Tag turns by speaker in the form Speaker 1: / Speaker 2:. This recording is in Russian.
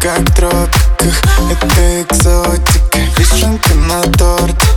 Speaker 1: как тропиках. Это экзотика, вишенка на торте.